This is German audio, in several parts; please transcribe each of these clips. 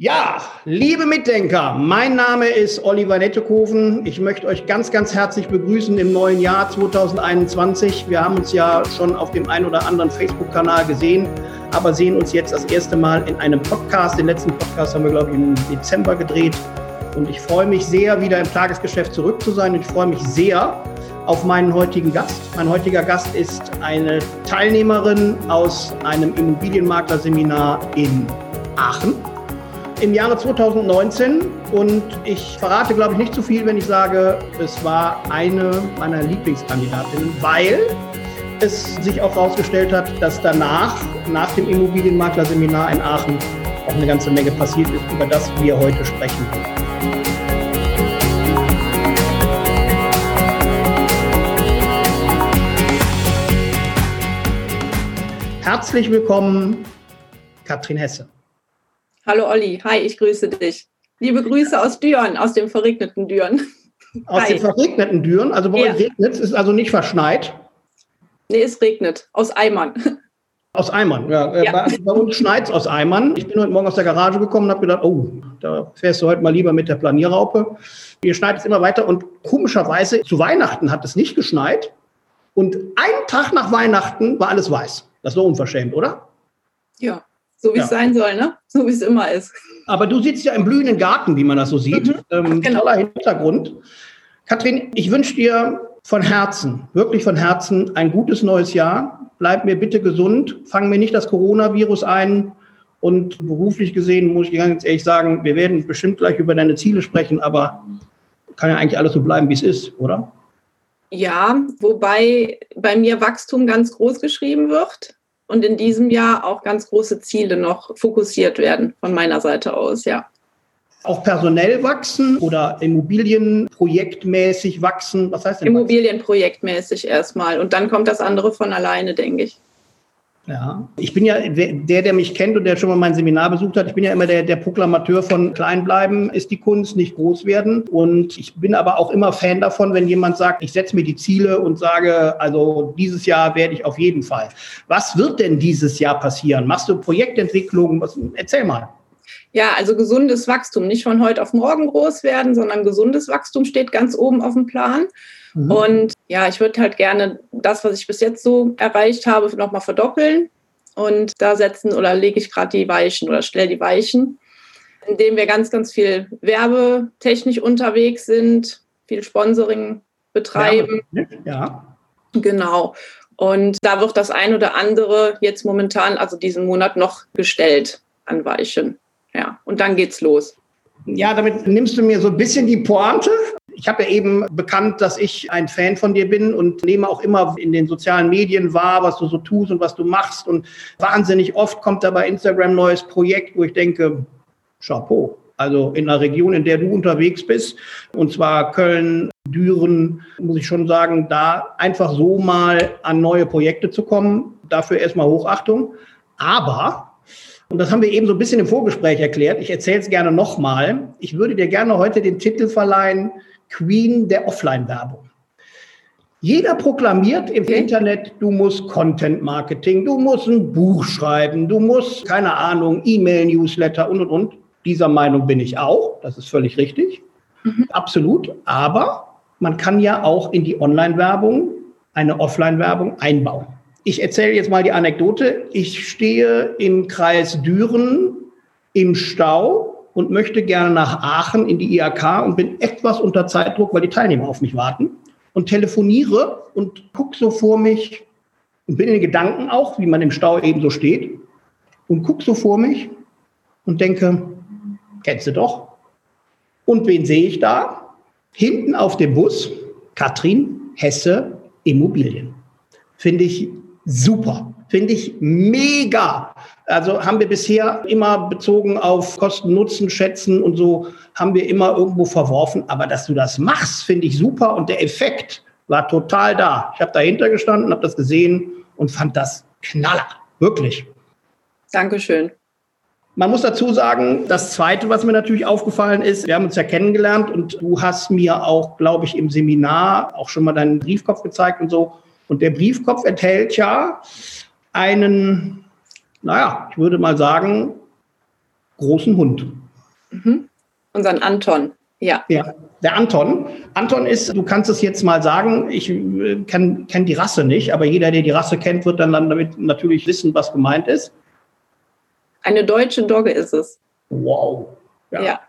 Ja, liebe Mitdenker, mein Name ist Oliver Nettekoven. Ich möchte euch ganz, ganz herzlich begrüßen im neuen Jahr 2021. Wir haben uns ja schon auf dem einen oder anderen Facebook-Kanal gesehen, aber sehen uns jetzt das erste Mal in einem Podcast. Den letzten Podcast haben wir, glaube ich, im Dezember gedreht. Und ich freue mich sehr, wieder im Tagesgeschäft zurück zu sein. Und ich freue mich sehr auf meinen heutigen Gast. Mein heutiger Gast ist eine Teilnehmerin aus einem Immobilienmaklerseminar in Aachen im Jahre 2019 und ich verrate, glaube ich, nicht zu viel, wenn ich sage, es war eine meiner Lieblingskandidatinnen, weil es sich auch herausgestellt hat, dass danach, nach dem Immobilienmaklerseminar in Aachen, auch eine ganze Menge passiert ist, über das wir heute sprechen. Herzlich willkommen, Katrin Hesse. Hallo Olli, hi, ich grüße dich. Liebe Grüße aus Düren, aus dem verregneten Düren. Aus hi. dem verregneten Düren, also bei ja. euch regnet es, ist also nicht verschneit? Nee, es regnet, aus Eimern. Aus Eimern, ja. Äh, ja. Bei, bei, uns schneit es aus Eimern. Ich bin heute Morgen aus der Garage gekommen und habe gedacht, oh, da fährst du heute mal lieber mit der Planierraupe. Hier schneit es immer weiter und komischerweise zu Weihnachten hat es nicht geschneit. Und einen Tag nach Weihnachten war alles weiß. Das war unverschämt, oder? Ja, so wie ja. es sein soll, ne? So wie es immer ist. Aber du sitzt ja im blühenden Garten, wie man das so sieht. Mhm, ähm, genau. Toller Hintergrund. Kathrin, ich wünsche dir von Herzen, wirklich von Herzen, ein gutes neues Jahr. Bleib mir bitte gesund. Fang mir nicht das Coronavirus ein. Und beruflich gesehen muss ich ganz ehrlich sagen, wir werden bestimmt gleich über deine Ziele sprechen, aber kann ja eigentlich alles so bleiben, wie es ist, oder? Ja, wobei bei mir Wachstum ganz groß geschrieben wird und in diesem Jahr auch ganz große Ziele noch fokussiert werden von meiner Seite aus, ja. Auch personell wachsen oder Immobilienprojektmäßig wachsen? Was heißt denn? Immobilienprojektmäßig erstmal. Und dann kommt das andere von alleine, denke ich. Ja, ich bin ja der, der mich kennt und der schon mal mein Seminar besucht hat. Ich bin ja immer der, der Proklamateur von klein bleiben ist die Kunst, nicht groß werden. Und ich bin aber auch immer Fan davon, wenn jemand sagt, ich setze mir die Ziele und sage, also dieses Jahr werde ich auf jeden Fall. Was wird denn dieses Jahr passieren? Machst du Projektentwicklung? Was, erzähl mal. Ja, also gesundes Wachstum, nicht von heute auf morgen groß werden, sondern gesundes Wachstum steht ganz oben auf dem Plan. Mhm. Und ja, ich würde halt gerne das, was ich bis jetzt so erreicht habe, nochmal verdoppeln. Und da setzen oder lege ich gerade die Weichen oder stelle die Weichen, indem wir ganz, ganz viel werbetechnisch unterwegs sind, viel Sponsoring betreiben. Ja. Genau. Und da wird das ein oder andere jetzt momentan, also diesen Monat noch gestellt an Weichen. Ja, und dann geht's los. Ja, damit nimmst du mir so ein bisschen die Pointe ich habe ja eben bekannt, dass ich ein Fan von dir bin und nehme auch immer in den sozialen Medien wahr, was du so tust und was du machst. Und wahnsinnig oft kommt da bei Instagram neues Projekt, wo ich denke, Chapeau. Also in der Region, in der du unterwegs bist, und zwar Köln, Düren, muss ich schon sagen, da einfach so mal an neue Projekte zu kommen, dafür erstmal Hochachtung. Aber und das haben wir eben so ein bisschen im Vorgespräch erklärt. Ich erzähle es gerne nochmal. Ich würde dir gerne heute den Titel verleihen, Queen der Offline-Werbung. Jeder proklamiert im. Internet, du musst Content Marketing, du musst ein Buch schreiben, du musst, keine Ahnung, E-Mail-Newsletter und und und. Dieser Meinung bin ich auch, das ist völlig richtig. Mhm. Absolut. Aber man kann ja auch in die Online-Werbung eine Offline-Werbung einbauen. Ich erzähle jetzt mal die Anekdote. Ich stehe im Kreis Düren im Stau und möchte gerne nach Aachen in die IAK und bin etwas unter Zeitdruck, weil die Teilnehmer auf mich warten und telefoniere und gucke so vor mich und bin in den Gedanken auch, wie man im Stau eben so steht und gucke so vor mich und denke, kennst du doch. Und wen sehe ich da? Hinten auf dem Bus Katrin Hesse Immobilien. Finde ich super. Finde ich mega. Also haben wir bisher immer bezogen auf Kosten-Nutzen schätzen und so haben wir immer irgendwo verworfen. Aber dass du das machst, finde ich super und der Effekt war total da. Ich habe dahinter gestanden, habe das gesehen und fand das knaller. Wirklich. Dankeschön. Man muss dazu sagen, das Zweite, was mir natürlich aufgefallen ist, wir haben uns ja kennengelernt und du hast mir auch, glaube ich, im Seminar auch schon mal deinen Briefkopf gezeigt und so. Und der Briefkopf enthält ja einen, naja, ich würde mal sagen, großen Hund. Mhm. Unseren Anton, ja. Ja, der Anton. Anton ist, du kannst es jetzt mal sagen, ich äh, kenne kenn die Rasse nicht, aber jeder, der die Rasse kennt, wird dann, dann damit natürlich wissen, was gemeint ist. Eine deutsche Dogge ist es. Wow. Ja. ja.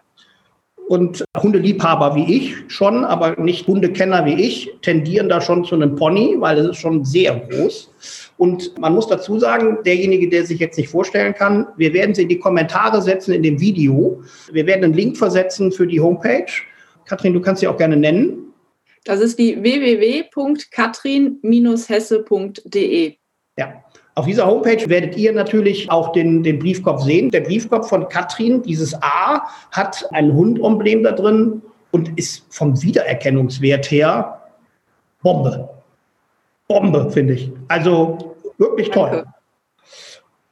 Und Hundeliebhaber wie ich schon, aber nicht Hundekenner wie ich, tendieren da schon zu einem Pony, weil es ist schon sehr groß. Und man muss dazu sagen, derjenige, der sich jetzt nicht vorstellen kann, wir werden sie in die Kommentare setzen in dem Video. Wir werden einen Link versetzen für die Homepage. Katrin, du kannst sie auch gerne nennen. Das ist die www.katrin-hesse.de. Ja, auf dieser Homepage werdet ihr natürlich auch den, den Briefkopf sehen. Der Briefkopf von Katrin, dieses A, hat ein Hundemblem da drin und ist vom Wiedererkennungswert her Bombe. Bombe, finde ich. Also wirklich toll. Danke.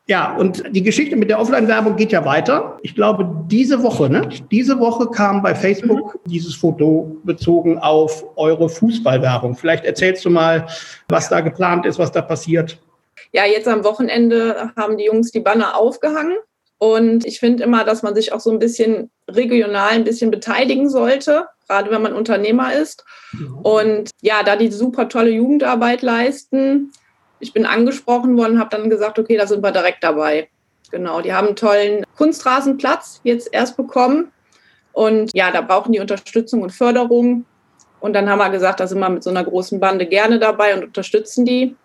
Ja, und die Geschichte mit der Offline-Werbung geht ja weiter. Ich glaube, diese Woche, ne? Diese Woche kam bei Facebook mhm. dieses Foto bezogen auf eure Fußballwerbung. Vielleicht erzählst du mal, was da geplant ist, was da passiert ja, jetzt am Wochenende haben die Jungs die Banner aufgehangen. Und ich finde immer, dass man sich auch so ein bisschen regional ein bisschen beteiligen sollte, gerade wenn man Unternehmer ist. Und ja, da die super tolle Jugendarbeit leisten. Ich bin angesprochen worden, habe dann gesagt, okay, da sind wir direkt dabei. Genau, die haben einen tollen Kunstrasenplatz jetzt erst bekommen. Und ja, da brauchen die Unterstützung und Förderung. Und dann haben wir gesagt, da sind wir mit so einer großen Bande gerne dabei und unterstützen die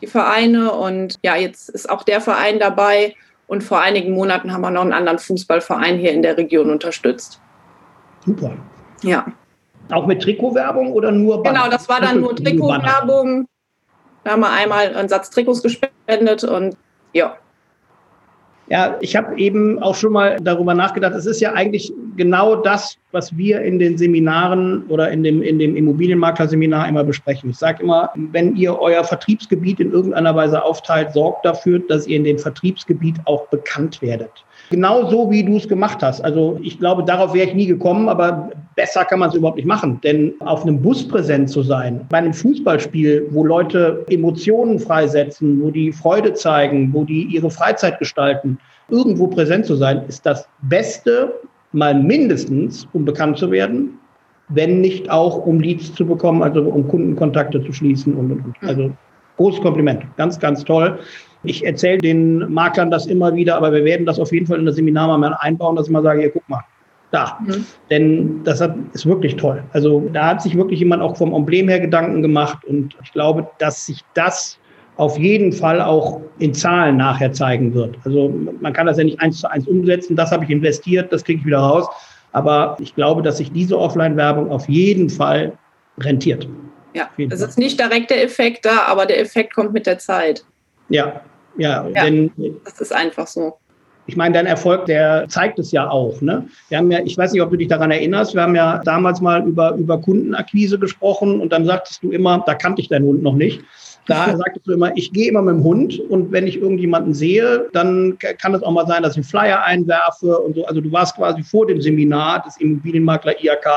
die Vereine. Und ja, jetzt ist auch der Verein dabei. Und vor einigen Monaten haben wir noch einen anderen Fußballverein hier in der Region unterstützt. Super. Ja. Auch mit Trikotwerbung oder nur Banner? Genau, das war dann nur Trikotwerbung. Da haben wir einmal einen Satz Trikots gespendet und ja. Ja, ich habe eben auch schon mal darüber nachgedacht. Es ist ja eigentlich genau das, was wir in den Seminaren oder in dem, in dem Immobilienmakler-Seminar immer besprechen. Ich sage immer, wenn ihr euer Vertriebsgebiet in irgendeiner Weise aufteilt, sorgt dafür, dass ihr in dem Vertriebsgebiet auch bekannt werdet. Genau so, wie du es gemacht hast. Also ich glaube, darauf wäre ich nie gekommen, aber besser kann man es überhaupt nicht machen. Denn auf einem Bus präsent zu sein, bei einem Fußballspiel, wo Leute Emotionen freisetzen, wo die Freude zeigen, wo die ihre Freizeit gestalten, irgendwo präsent zu sein, ist das Beste, mal mindestens, um bekannt zu werden, wenn nicht auch um Leads zu bekommen, also um Kundenkontakte zu schließen und, und, und. Also großes Kompliment, ganz, ganz toll. Ich erzähle den Maklern das immer wieder, aber wir werden das auf jeden Fall in das Seminar mal einbauen, dass ich mal sage, hier, guck mal, da. Mhm. Denn das hat, ist wirklich toll. Also da hat sich wirklich jemand auch vom Emblem her Gedanken gemacht und ich glaube, dass sich das auf jeden Fall auch in Zahlen nachher zeigen wird. Also man kann das ja nicht eins zu eins umsetzen, das habe ich investiert, das kriege ich wieder raus. Aber ich glaube, dass sich diese Offline-Werbung auf jeden Fall rentiert. Ja, es ist nicht direkt der Effekt da, aber der Effekt kommt mit der Zeit. Ja, ja, ja denn das ist einfach so. Ich meine, dein Erfolg, der zeigt es ja auch. Ne? Wir haben ja, ich weiß nicht, ob du dich daran erinnerst, wir haben ja damals mal über, über Kundenakquise gesprochen und dann sagtest du immer, da kannte ich deinen Hund noch nicht. Da sagtest du immer, ich gehe immer mit dem Hund und wenn ich irgendjemanden sehe, dann kann es auch mal sein, dass ich einen Flyer einwerfe und so. Also du warst quasi vor dem Seminar des Immobilienmakler IAK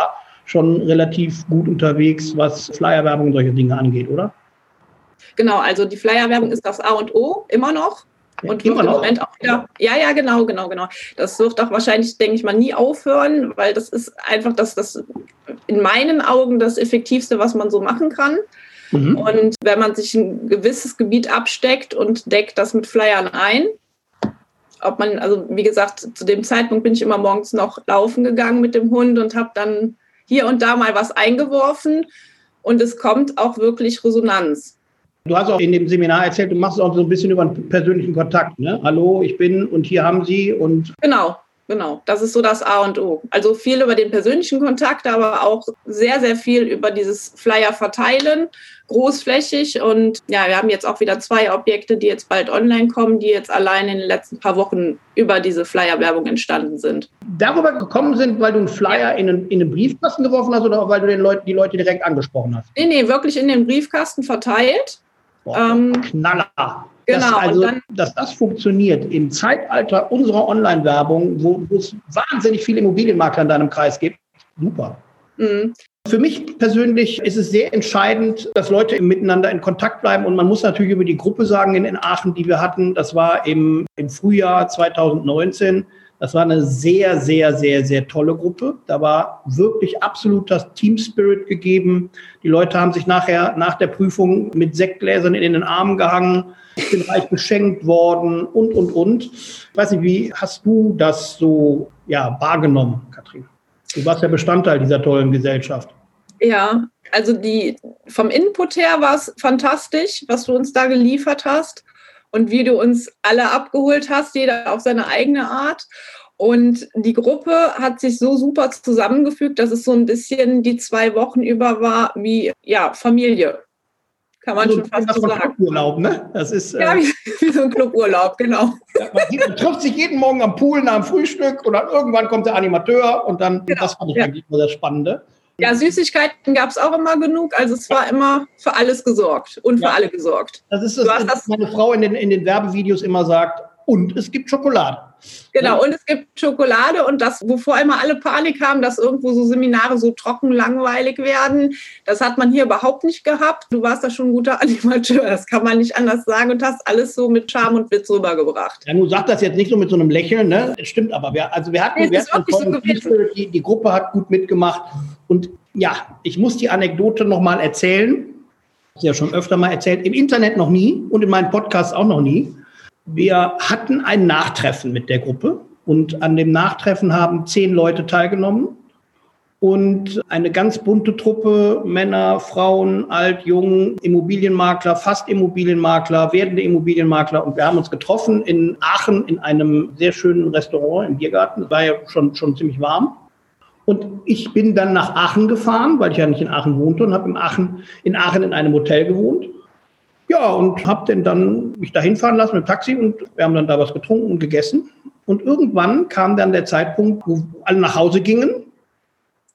schon relativ gut unterwegs, was Flyerwerbung und solche Dinge angeht, oder? Genau, also die Flyerwerbung ist das A und O immer noch. Und ja, wird im Moment auch wieder, ja, ja, genau, genau, genau. Das wird auch wahrscheinlich, denke ich mal, nie aufhören, weil das ist einfach das, das in meinen Augen das Effektivste, was man so machen kann. Mhm. Und wenn man sich ein gewisses Gebiet absteckt und deckt das mit Flyern ein, ob man, also wie gesagt, zu dem Zeitpunkt bin ich immer morgens noch laufen gegangen mit dem Hund und habe dann hier und da mal was eingeworfen und es kommt auch wirklich Resonanz. Du hast auch in dem Seminar erzählt, du machst es auch so ein bisschen über einen persönlichen Kontakt. Ne? Hallo, ich bin und hier haben Sie und. Genau, Genau, das ist so das A und O. Also viel über den persönlichen Kontakt, aber auch sehr, sehr viel über dieses Flyer verteilen, großflächig. Und ja, wir haben jetzt auch wieder zwei Objekte, die jetzt bald online kommen, die jetzt allein in den letzten paar Wochen über diese Flyer-Werbung entstanden sind. Darüber gekommen sind, weil du einen Flyer in einen, in einen Briefkasten geworfen hast oder weil du den Leut, die Leute direkt angesprochen hast? Nee, nee, wirklich in den Briefkasten verteilt. Boah, ähm, Knaller. Genau. Dass, also, dann, dass das funktioniert im Zeitalter unserer Online-Werbung, wo, wo es wahnsinnig viele Immobilienmakler in deinem Kreis gibt, super. Mhm. Für mich persönlich ist es sehr entscheidend, dass Leute miteinander in Kontakt bleiben. Und man muss natürlich über die Gruppe sagen in, in Aachen, die wir hatten, das war im, im Frühjahr 2019. Das war eine sehr, sehr, sehr, sehr tolle Gruppe. Da war wirklich absoluter Team Spirit gegeben. Die Leute haben sich nachher nach der Prüfung mit Sektgläsern in den Armen gehangen. Ich bin reich beschenkt worden und, und, und. Ich weiß nicht, wie hast du das so ja, wahrgenommen, Katrin? Du warst ja Bestandteil dieser tollen Gesellschaft. Ja, also die vom Input her war es fantastisch, was du uns da geliefert hast und wie du uns alle abgeholt hast, jeder auf seine eigene Art. Und die Gruppe hat sich so super zusammengefügt, dass es so ein bisschen die zwei Wochen über war wie ja, Familie. Kann man also, schon fast so sagen. Cluburlaub, ne? Das ist, ja, äh, wie, wie, so ein Cluburlaub, genau. Ja, man, man, trifft sich jeden Morgen am Pool nach dem Frühstück und dann irgendwann kommt der Animateur und dann, genau. das fand ich ja. eigentlich nur das Spannende. Ja, Süßigkeiten gab es auch immer genug. Also es war immer für alles gesorgt und für ja. alle gesorgt. Das ist das, was meine Frau in den, in den Werbevideos immer sagt. Und es gibt Schokolade. Genau, ja. und es gibt Schokolade und das, wovor immer alle Panik haben, dass irgendwo so Seminare so trocken langweilig werden, das hat man hier überhaupt nicht gehabt. Du warst da schon ein guter Animateur, das kann man nicht anders sagen und hast alles so mit Charme und Witz rübergebracht. Ja, du sagst das jetzt nicht so mit so einem Lächeln, ne? Das stimmt aber. Wir, also wir hatten, nee, wir hatten so die, die Gruppe hat gut mitgemacht und ja, ich muss die Anekdote nochmal erzählen. Ich habe ja schon öfter mal erzählt, im Internet noch nie und in meinem Podcast auch noch nie. Wir hatten ein Nachtreffen mit der Gruppe und an dem Nachtreffen haben zehn Leute teilgenommen und eine ganz bunte Truppe, Männer, Frauen, alt, jung, Immobilienmakler, fast Immobilienmakler, werdende Immobilienmakler. Und wir haben uns getroffen in Aachen in einem sehr schönen Restaurant im Biergarten. Es war ja schon, schon ziemlich warm. Und ich bin dann nach Aachen gefahren, weil ich ja nicht in Aachen wohnte und habe in Aachen, in Aachen in einem Hotel gewohnt. Ja, und habe dann, dann mich dahin fahren lassen mit dem Taxi und wir haben dann da was getrunken und gegessen. Und irgendwann kam dann der Zeitpunkt, wo alle nach Hause gingen.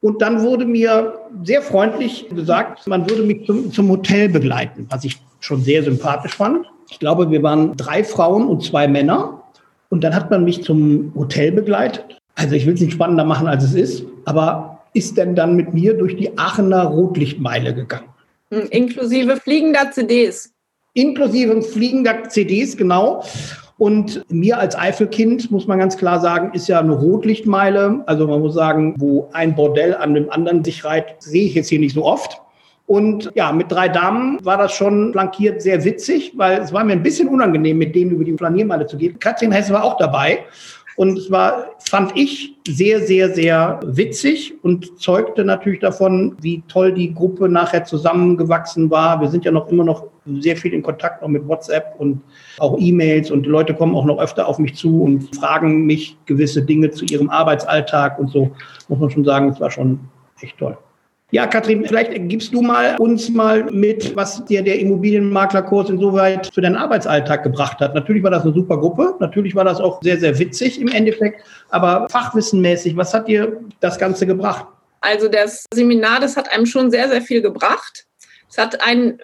Und dann wurde mir sehr freundlich gesagt, man würde mich zum, zum Hotel begleiten, was ich schon sehr sympathisch fand. Ich glaube, wir waren drei Frauen und zwei Männer. Und dann hat man mich zum Hotel begleitet. Also ich will es nicht spannender machen, als es ist, aber ist denn dann mit mir durch die Aachener Rotlichtmeile gegangen. Hm, inklusive fliegender CDs inklusive fliegender CDs, genau. Und mir als Eifelkind, muss man ganz klar sagen, ist ja eine Rotlichtmeile. Also man muss sagen, wo ein Bordell an dem anderen sich reiht, sehe ich jetzt hier nicht so oft. Und ja, mit drei Damen war das schon flankiert sehr witzig, weil es war mir ein bisschen unangenehm, mit denen über die Flaniermeile zu gehen. Katrin Hesse war auch dabei. Und es war, fand ich, sehr, sehr, sehr witzig und zeugte natürlich davon, wie toll die Gruppe nachher zusammengewachsen war. Wir sind ja noch immer noch sehr viel in Kontakt auch mit WhatsApp und auch E-Mails und Leute kommen auch noch öfter auf mich zu und fragen mich gewisse Dinge zu ihrem Arbeitsalltag und so. Muss man schon sagen, es war schon echt toll. Ja, Katrin, vielleicht gibst du mal uns mal mit, was dir der Immobilienmaklerkurs insoweit für deinen Arbeitsalltag gebracht hat. Natürlich war das eine super Gruppe, natürlich war das auch sehr, sehr witzig im Endeffekt, aber fachwissenmäßig, was hat dir das Ganze gebracht? Also das Seminar, das hat einem schon sehr, sehr viel gebracht. Es hat einen,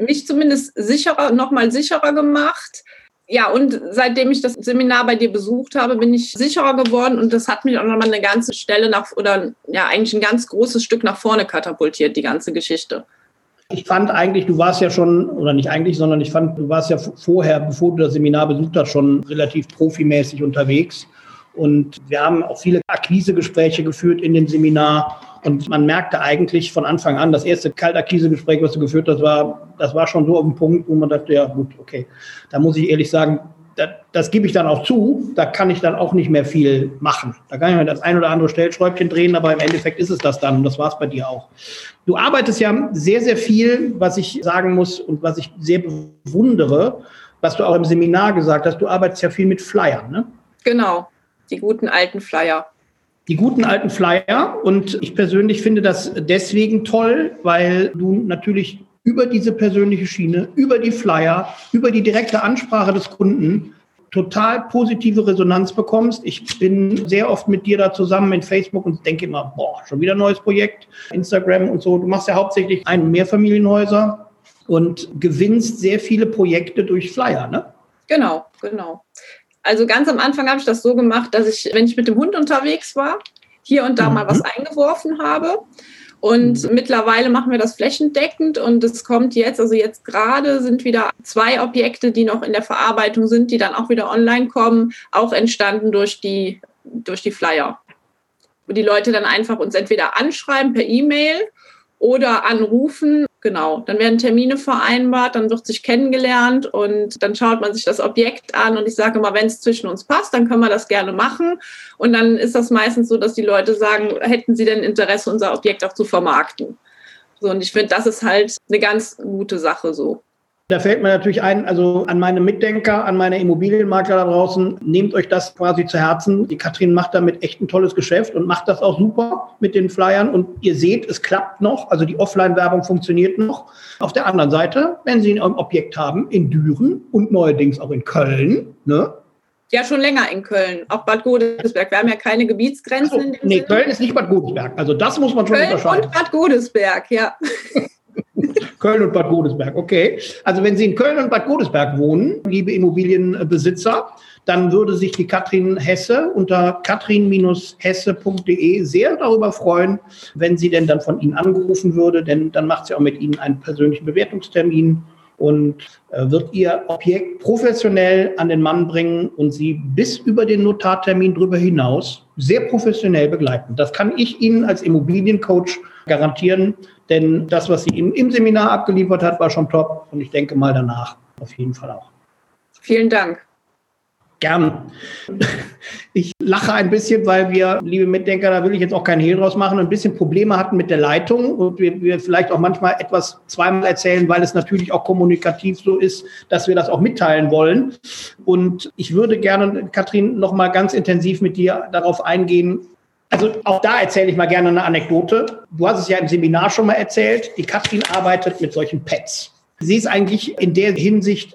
mich zumindest sicherer, nochmal sicherer gemacht ja, und seitdem ich das Seminar bei dir besucht habe, bin ich sicherer geworden und das hat mich auch nochmal eine ganze Stelle nach, oder ja, eigentlich ein ganz großes Stück nach vorne katapultiert, die ganze Geschichte. Ich fand eigentlich, du warst ja schon, oder nicht eigentlich, sondern ich fand, du warst ja vorher, bevor du das Seminar besucht hast, schon relativ profimäßig unterwegs. Und wir haben auch viele Akquisegespräche geführt in dem Seminar. Und man merkte eigentlich von Anfang an, das erste Kaltakquisegespräch, was du geführt hast, war, das war schon so auf dem Punkt, wo man dachte, ja gut, okay. Da muss ich ehrlich sagen, das, das gebe ich dann auch zu, da kann ich dann auch nicht mehr viel machen. Da kann ich mir das ein oder andere Stellschräubchen drehen, aber im Endeffekt ist es das dann und das war es bei dir auch. Du arbeitest ja sehr, sehr viel, was ich sagen muss und was ich sehr bewundere, was du auch im Seminar gesagt hast, du arbeitest ja viel mit Flyern, ne? Genau. Die guten alten Flyer. Die guten alten Flyer. Und ich persönlich finde das deswegen toll, weil du natürlich über diese persönliche Schiene, über die Flyer, über die direkte Ansprache des Kunden total positive Resonanz bekommst. Ich bin sehr oft mit dir da zusammen in Facebook und denke immer, boah, schon wieder ein neues Projekt, Instagram und so. Du machst ja hauptsächlich ein- Mehrfamilienhäuser und gewinnst sehr viele Projekte durch Flyer, ne? Genau, genau. Also ganz am Anfang habe ich das so gemacht, dass ich, wenn ich mit dem Hund unterwegs war, hier und da mhm. mal was eingeworfen habe. Und mhm. mittlerweile machen wir das flächendeckend und es kommt jetzt, also jetzt gerade sind wieder zwei Objekte, die noch in der Verarbeitung sind, die dann auch wieder online kommen, auch entstanden durch die durch die Flyer. Wo die Leute dann einfach uns entweder anschreiben per E-Mail oder anrufen. Genau, dann werden Termine vereinbart, dann wird sich kennengelernt und dann schaut man sich das Objekt an und ich sage immer, wenn es zwischen uns passt, dann können wir das gerne machen. Und dann ist das meistens so, dass die Leute sagen, hätten sie denn Interesse, unser Objekt auch zu vermarkten. So, und ich finde, das ist halt eine ganz gute Sache so. Da fällt mir natürlich ein, also an meine Mitdenker, an meine Immobilienmakler da draußen, nehmt euch das quasi zu Herzen. Die Katrin macht damit echt ein tolles Geschäft und macht das auch super mit den Flyern. Und ihr seht, es klappt noch. Also die Offline-Werbung funktioniert noch. Auf der anderen Seite, wenn Sie ein Objekt haben in Düren und neuerdings auch in Köln, ne? Ja, schon länger in Köln, auch Bad Godesberg. Wir haben ja keine Gebietsgrenzen. Also, nee, Sinne. Köln ist nicht Bad Godesberg. Also das muss man schon Köln unterscheiden. Und Bad Godesberg, ja. Köln und Bad Godesberg, okay. Also wenn Sie in Köln und Bad Godesberg wohnen, liebe Immobilienbesitzer, dann würde sich die Katrin Hesse unter katrin-hesse.de sehr darüber freuen, wenn sie denn dann von Ihnen angerufen würde, denn dann macht sie auch mit Ihnen einen persönlichen Bewertungstermin und äh, wird Ihr Objekt professionell an den Mann bringen und Sie bis über den Notartermin darüber hinaus sehr professionell begleiten. Das kann ich Ihnen als Immobiliencoach garantieren, denn das, was sie im, im Seminar abgeliefert hat, war schon top und ich denke mal danach auf jeden Fall auch. Vielen Dank. Gern. Ich lache ein bisschen, weil wir, liebe Mitdenker, da will ich jetzt auch keinen Hehl draus machen, ein bisschen Probleme hatten mit der Leitung und wir, wir vielleicht auch manchmal etwas zweimal erzählen, weil es natürlich auch kommunikativ so ist, dass wir das auch mitteilen wollen. Und ich würde gerne, Katrin, noch mal ganz intensiv mit dir darauf eingehen, also auch da erzähle ich mal gerne eine Anekdote. Du hast es ja im Seminar schon mal erzählt. Die Katrin arbeitet mit solchen Pads. Sie ist eigentlich in der Hinsicht,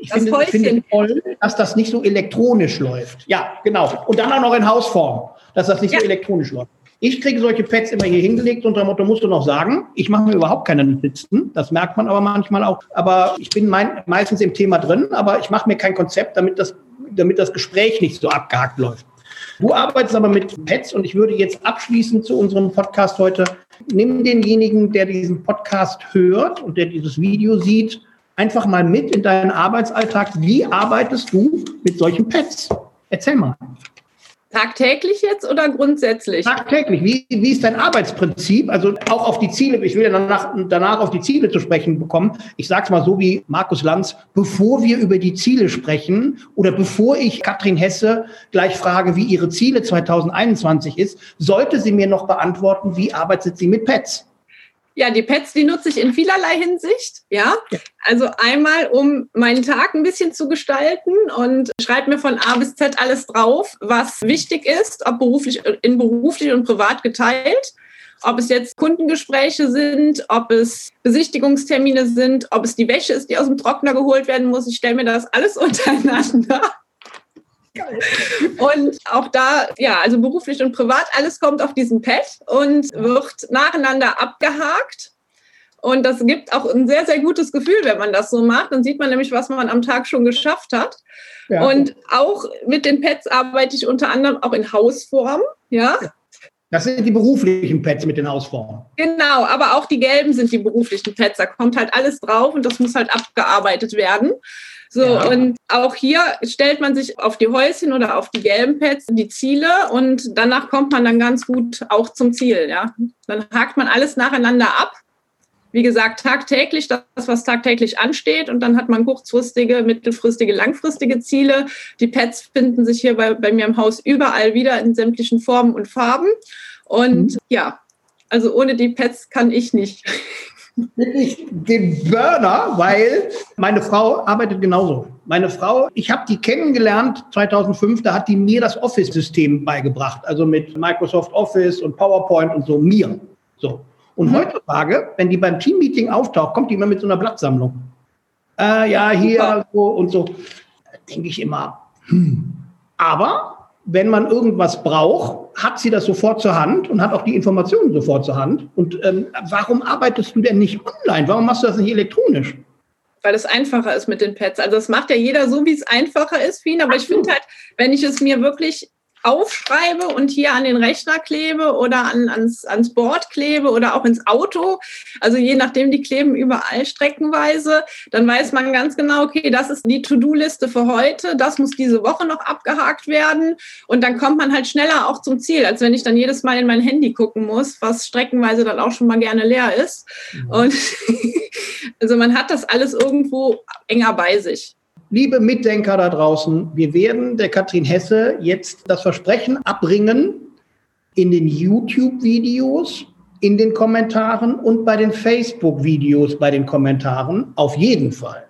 ich finde, ich finde toll, dass das nicht so elektronisch läuft. Ja, genau. Und dann auch noch in Hausform, dass das nicht ja. so elektronisch läuft. Ich kriege solche Pads immer hier hingelegt unter dem Motto, musst du noch sagen. Ich mache mir überhaupt keine Notizen. Das merkt man aber manchmal auch. Aber ich bin mein, meistens im Thema drin, aber ich mache mir kein Konzept, damit das, damit das Gespräch nicht so abgehakt läuft. Du arbeitest aber mit Pets und ich würde jetzt abschließend zu unserem Podcast heute, nimm denjenigen, der diesen Podcast hört und der dieses Video sieht, einfach mal mit in deinen Arbeitsalltag. Wie arbeitest du mit solchen Pets? Erzähl mal. Tagtäglich jetzt oder grundsätzlich? Tagtäglich. Wie, wie ist dein Arbeitsprinzip? Also auch auf die Ziele, ich will danach, danach auf die Ziele zu sprechen bekommen. Ich sage es mal so wie Markus Lanz, bevor wir über die Ziele sprechen oder bevor ich Katrin Hesse gleich frage, wie ihre Ziele 2021 ist, sollte sie mir noch beantworten, wie arbeitet sie mit Pets? Ja, die Pets, die nutze ich in vielerlei Hinsicht. Ja, also einmal, um meinen Tag ein bisschen zu gestalten und schreibe mir von A bis Z alles drauf, was wichtig ist, ob beruflich, in beruflich und privat geteilt. Ob es jetzt Kundengespräche sind, ob es Besichtigungstermine sind, ob es die Wäsche ist, die aus dem Trockner geholt werden muss. Ich stelle mir das alles untereinander. Und auch da, ja, also beruflich und privat, alles kommt auf diesen Pad und wird nacheinander abgehakt. Und das gibt auch ein sehr, sehr gutes Gefühl, wenn man das so macht. Dann sieht man nämlich, was man am Tag schon geschafft hat. Ja. Und auch mit den Pads arbeite ich unter anderem auch in Hausform. Ja. Das sind die beruflichen Pads mit den Hausformen. Genau, aber auch die gelben sind die beruflichen Pads. Da kommt halt alles drauf und das muss halt abgearbeitet werden. So, ja. und auch hier stellt man sich auf die Häuschen oder auf die gelben Pads die Ziele und danach kommt man dann ganz gut auch zum Ziel. Ja? Dann hakt man alles nacheinander ab. Wie gesagt, tagtäglich das, was tagtäglich ansteht. Und dann hat man kurzfristige, mittelfristige, langfristige Ziele. Die Pads finden sich hier bei, bei mir im Haus überall wieder in sämtlichen Formen und Farben. Und mhm. ja, also ohne die Pads kann ich nicht. Wirklich den Burner, weil meine Frau arbeitet genauso. Meine Frau, ich habe die kennengelernt 2005, da hat die mir das Office-System beigebracht, also mit Microsoft Office und PowerPoint und so, mir. So. Und mhm. heutzutage, wenn die beim Teammeeting auftaucht, kommt die immer mit so einer Blattsammlung. Äh, ja, hier so und so. Denke ich immer, hm. Aber wenn man irgendwas braucht, hat sie das sofort zur Hand und hat auch die Informationen sofort zur Hand. Und ähm, warum arbeitest du denn nicht online? Warum machst du das nicht elektronisch? Weil es einfacher ist mit den Pads. Also das macht ja jeder so, wie es einfacher ist für ihn. Aber ich finde halt, wenn ich es mir wirklich aufschreibe und hier an den Rechner klebe oder an, ans, ans Board klebe oder auch ins Auto, also je nachdem, die kleben überall streckenweise, dann weiß man ganz genau, okay, das ist die To-Do-Liste für heute, das muss diese Woche noch abgehakt werden und dann kommt man halt schneller auch zum Ziel, als wenn ich dann jedes Mal in mein Handy gucken muss, was streckenweise dann auch schon mal gerne leer ist. Mhm. Und also man hat das alles irgendwo enger bei sich. Liebe Mitdenker da draußen, wir werden der Katrin Hesse jetzt das Versprechen abbringen, in den YouTube-Videos, in den Kommentaren und bei den Facebook-Videos bei den Kommentaren auf jeden Fall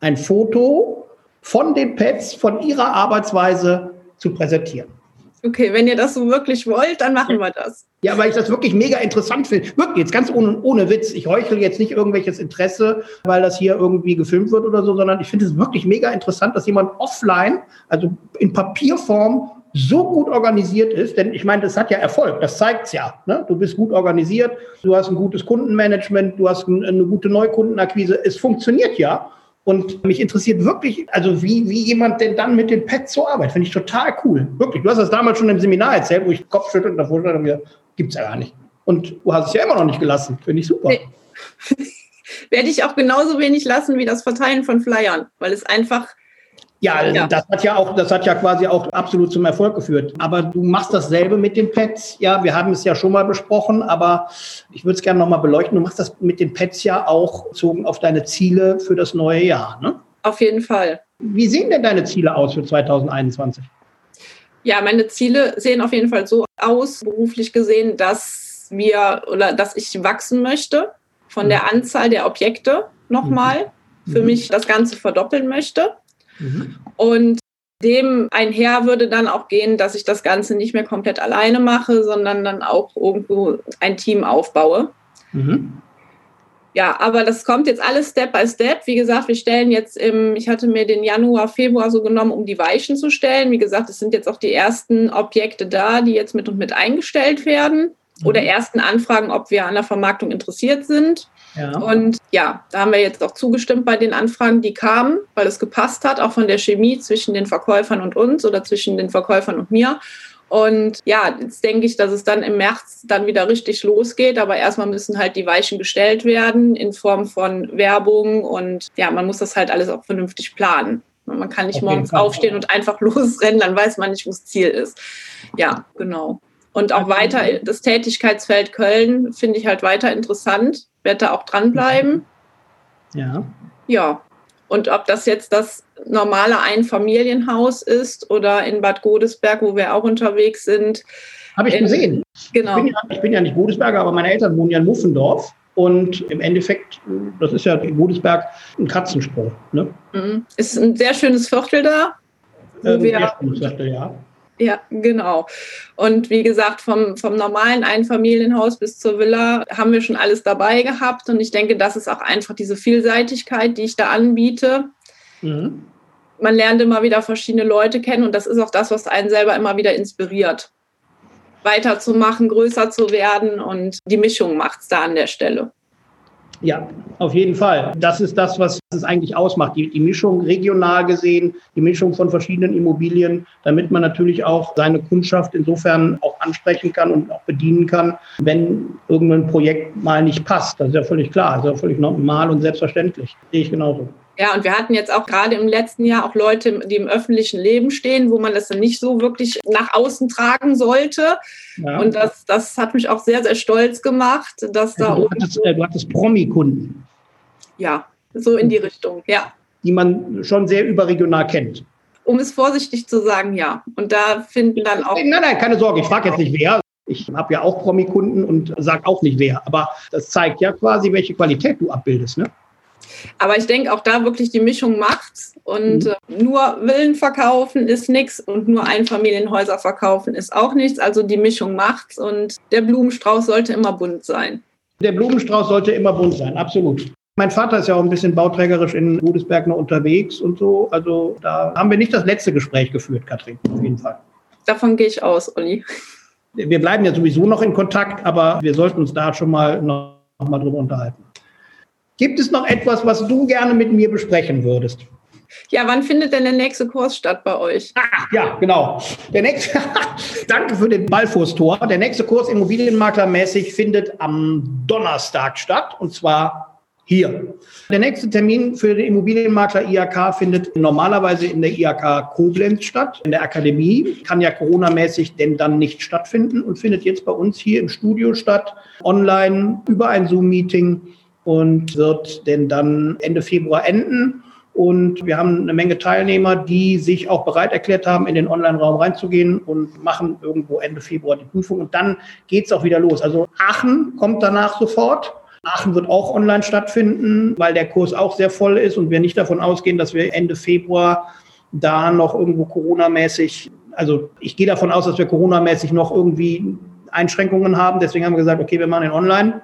ein Foto von den Pets, von ihrer Arbeitsweise zu präsentieren. Okay, wenn ihr das so wirklich wollt, dann machen wir das. Ja, weil ich das wirklich mega interessant finde. Wirklich, jetzt ganz ohne, ohne Witz. Ich heuchle jetzt nicht irgendwelches Interesse, weil das hier irgendwie gefilmt wird oder so, sondern ich finde es wirklich mega interessant, dass jemand offline, also in Papierform, so gut organisiert ist, denn ich meine, das hat ja Erfolg, das zeigt es ja. Ne? Du bist gut organisiert, du hast ein gutes Kundenmanagement, du hast eine gute Neukundenakquise, es funktioniert ja. Und mich interessiert wirklich, also wie, wie jemand denn dann mit den Pets so arbeitet. Finde ich total cool. Wirklich. Du hast das damals schon im Seminar erzählt, wo ich Kopfschüttel und davor stand und mir, gibt's ja gar nicht. Und du hast es ja immer noch nicht gelassen. Finde ich super. Nee. Werde ich auch genauso wenig lassen wie das Verteilen von Flyern, weil es einfach ja, ja, das hat ja auch, das hat ja quasi auch absolut zum Erfolg geführt. Aber du machst dasselbe mit den Pads. Ja, wir haben es ja schon mal besprochen, aber ich würde es gerne nochmal beleuchten. Du machst das mit den Pads ja auch bezogen auf deine Ziele für das neue Jahr, ne? Auf jeden Fall. Wie sehen denn deine Ziele aus für 2021? Ja, meine Ziele sehen auf jeden Fall so aus, beruflich gesehen, dass wir oder dass ich wachsen möchte von der mhm. Anzahl der Objekte nochmal. Mhm. Für mich das Ganze verdoppeln möchte. Mhm. Und dem einher würde dann auch gehen, dass ich das Ganze nicht mehr komplett alleine mache, sondern dann auch irgendwo ein Team aufbaue. Mhm. Ja, aber das kommt jetzt alles Step by Step. Wie gesagt, wir stellen jetzt im, ich hatte mir den Januar, Februar so genommen, um die Weichen zu stellen. Wie gesagt, es sind jetzt auch die ersten Objekte da, die jetzt mit und mit eingestellt werden mhm. oder ersten Anfragen, ob wir an der Vermarktung interessiert sind. Ja. Und ja, da haben wir jetzt auch zugestimmt bei den Anfragen, die kamen, weil es gepasst hat, auch von der Chemie zwischen den Verkäufern und uns oder zwischen den Verkäufern und mir. Und ja, jetzt denke ich, dass es dann im März dann wieder richtig losgeht. Aber erstmal müssen halt die Weichen gestellt werden in Form von Werbung. Und ja, man muss das halt alles auch vernünftig planen. Man kann nicht Auf morgens aufstehen und einfach losrennen, dann weiß man nicht, wo das Ziel ist. Ja, genau. Und auch weiter das Tätigkeitsfeld Köln finde ich halt weiter interessant werde da auch dranbleiben. Ja. Ja. Und ob das jetzt das normale Einfamilienhaus ist oder in Bad Godesberg, wo wir auch unterwegs sind. Habe ich gesehen. Genau. Ich bin, ja, ich bin ja nicht Godesberger, aber meine Eltern wohnen ja in Muffendorf. Und im Endeffekt, das ist ja in Godesberg ein Katzensprung. Ne? Mhm. Ist ein sehr schönes Viertel da. Wo ähm, wir, sehr schönes Viertel, ja. Ja, genau. Und wie gesagt, vom, vom normalen Einfamilienhaus bis zur Villa haben wir schon alles dabei gehabt. Und ich denke, das ist auch einfach diese Vielseitigkeit, die ich da anbiete. Mhm. Man lernt immer wieder verschiedene Leute kennen und das ist auch das, was einen selber immer wieder inspiriert. Weiterzumachen, größer zu werden und die Mischung macht es da an der Stelle. Ja, auf jeden Fall. Das ist das, was es eigentlich ausmacht. Die, die, Mischung regional gesehen, die Mischung von verschiedenen Immobilien, damit man natürlich auch seine Kundschaft insofern auch ansprechen kann und auch bedienen kann, wenn irgendein Projekt mal nicht passt. Das ist ja völlig klar, das ist ja völlig normal und selbstverständlich. Sehe ich genauso. Ja, und wir hatten jetzt auch gerade im letzten Jahr auch Leute, die im öffentlichen Leben stehen, wo man das dann nicht so wirklich nach außen tragen sollte. Ja. Und das, das hat mich auch sehr, sehr stolz gemacht, dass da. du, hattest, äh, du hattest Promi-Kunden. Ja, so in die Richtung, ja. Die man schon sehr überregional kennt. Um es vorsichtig zu sagen, ja. Und da finden dann auch. Nein, nein, keine Sorge, ich frage jetzt nicht wer. Ich habe ja auch Promi-Kunden und sage auch nicht wer. Aber das zeigt ja quasi, welche Qualität du abbildest, ne? Aber ich denke, auch da wirklich die Mischung macht. Und mhm. Äh, nur Villen verkaufen ist nichts und nur Einfamilienhäuser verkaufen ist auch nichts. Also die Mischung macht's und der Blumenstrauß sollte immer bunt sein. Der Blumenstrauß sollte immer bunt sein, absolut. Mein Vater ist ja auch ein bisschen bauträgerisch in Godesberg noch unterwegs und so. Also da haben wir nicht das letzte Gespräch geführt, Katrin, auf jeden Fall. Davon gehe ich aus, Olli. Wir bleiben ja sowieso noch in Kontakt, aber wir sollten uns da schon mal noch, noch mal drüber unterhalten. Gibt es noch etwas, was du gerne mit mir besprechen würdest? Ja, wann findet denn der nächste Kurs statt bei euch? Ah, ja, genau. Der nächste, danke für den Ballfußtor. Der nächste Kurs Immobilienmaklermäßig findet am Donnerstag statt und zwar hier. Der nächste Termin für den Immobilienmakler IAK findet normalerweise in der IAK Koblenz statt, in der Akademie. Kann ja Corona-mäßig denn dann nicht stattfinden und findet jetzt bei uns hier im Studio statt, online über ein Zoom-Meeting und wird denn dann Ende Februar enden. Und wir haben eine Menge Teilnehmer, die sich auch bereit erklärt haben, in den Online-Raum reinzugehen und machen irgendwo Ende Februar die Prüfung. Und dann geht es auch wieder los. Also Aachen kommt danach sofort. Aachen wird auch online stattfinden, weil der Kurs auch sehr voll ist und wir nicht davon ausgehen, dass wir Ende Februar da noch irgendwo Corona-mäßig, also ich gehe davon aus, dass wir Corona-mäßig noch irgendwie Einschränkungen haben. Deswegen haben wir gesagt, okay, wir machen den online.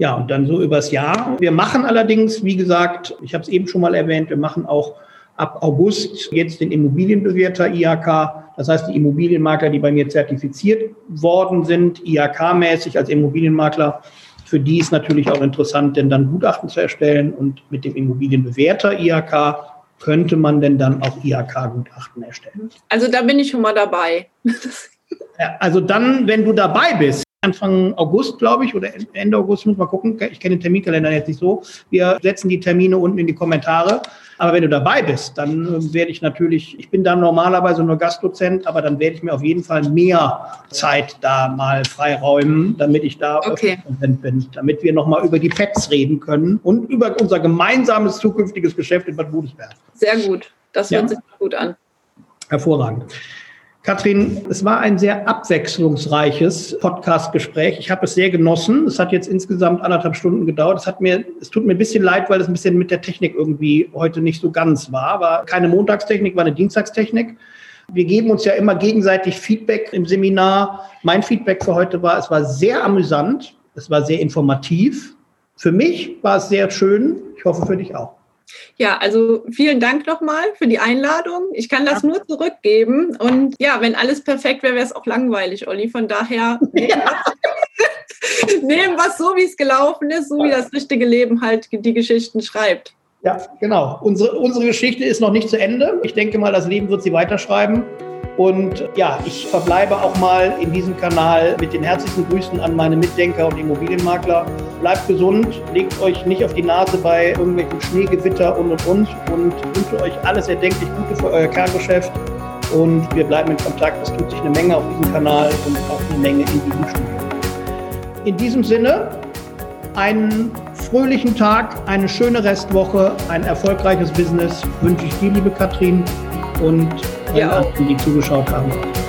Ja, und dann so übers Jahr. Wir machen allerdings, wie gesagt, ich habe es eben schon mal erwähnt, wir machen auch ab August jetzt den Immobilienbewerter IHK. Das heißt, die Immobilienmakler, die bei mir zertifiziert worden sind, IHK-mäßig als Immobilienmakler, für die ist natürlich auch interessant, denn dann Gutachten zu erstellen und mit dem Immobilienbewerter IHK könnte man denn dann auch IHK-Gutachten erstellen. Also da bin ich schon mal dabei. Also dann, wenn du dabei bist, Anfang August, glaube ich, oder Ende August, muss mal gucken. Ich kenne den Terminkalender jetzt nicht so. Wir setzen die Termine unten in die Kommentare. Aber wenn du dabei bist, dann äh, werde ich natürlich, ich bin dann normalerweise nur Gastdozent, aber dann werde ich mir auf jeden Fall mehr Zeit da mal freiräumen, damit ich da okay. Bin, damit wir nochmal über die Pets reden können und über unser gemeinsames zukünftiges Geschäft in Bad Godesberg. Sehr gut. Das hört ja. sich gut an. Hervorragend. Katrin, es war ein sehr abwechslungsreiches Podcast-Gespräch. Ich habe es sehr genossen. Es hat jetzt insgesamt anderthalb Stunden gedauert. Es hat mir, es tut mir ein bisschen leid, weil es ein bisschen mit der Technik irgendwie heute nicht so ganz war. War keine Montagstechnik, war eine Dienstagstechnik. Wir geben uns ja immer gegenseitig Feedback im Seminar. Mein Feedback für heute war, es war sehr amüsant. Es war sehr informativ. Für mich war es sehr schön. Ich hoffe für dich auch. Ja, also vielen Dank nochmal für die Einladung. Ich kann das nur zurückgeben. Und ja, wenn alles perfekt wäre, wäre es auch langweilig, Olli. Von daher ja. nehmen wir es so, wie es gelaufen ist, so wie das richtige Leben halt die Geschichten schreibt. Ja, genau. Unsere, unsere Geschichte ist noch nicht zu Ende. Ich denke mal, das Leben wird sie weiterschreiben. Und ja, ich verbleibe auch mal in diesem Kanal mit den herzlichen Grüßen an meine Mitdenker und Immobilienmakler. Bleibt gesund, legt euch nicht auf die Nase bei irgendwelchen Schneegewitter und und und und wünsche euch alles erdenklich Gute für euer Kerngeschäft. Und wir bleiben in Kontakt. Es tut sich eine Menge auf diesem Kanal und auch eine Menge in diesem Studio. In diesem Sinne, einen fröhlichen Tag, eine schöne Restwoche, ein erfolgreiches Business wünsche ich dir, liebe Katrin, und ja. die zugeschaut haben.